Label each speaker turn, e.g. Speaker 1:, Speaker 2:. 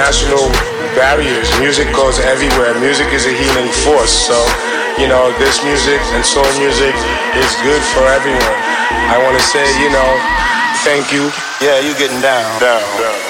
Speaker 1: International barriers. Music goes everywhere. Music is a healing force. So, you know, this music and soul music is good for everyone. I want to say, you know, thank you. Yeah, you're getting down, down, down.